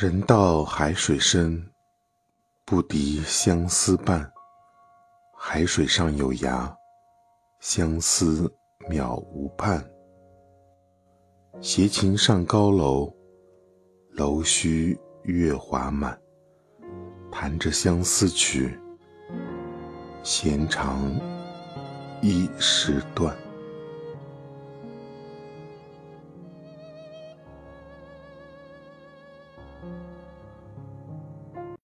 人到海水深，不敌相思半。海水上有涯，相思渺无畔。携琴上高楼，楼虚月华满，弹着相思曲。弦长一时断。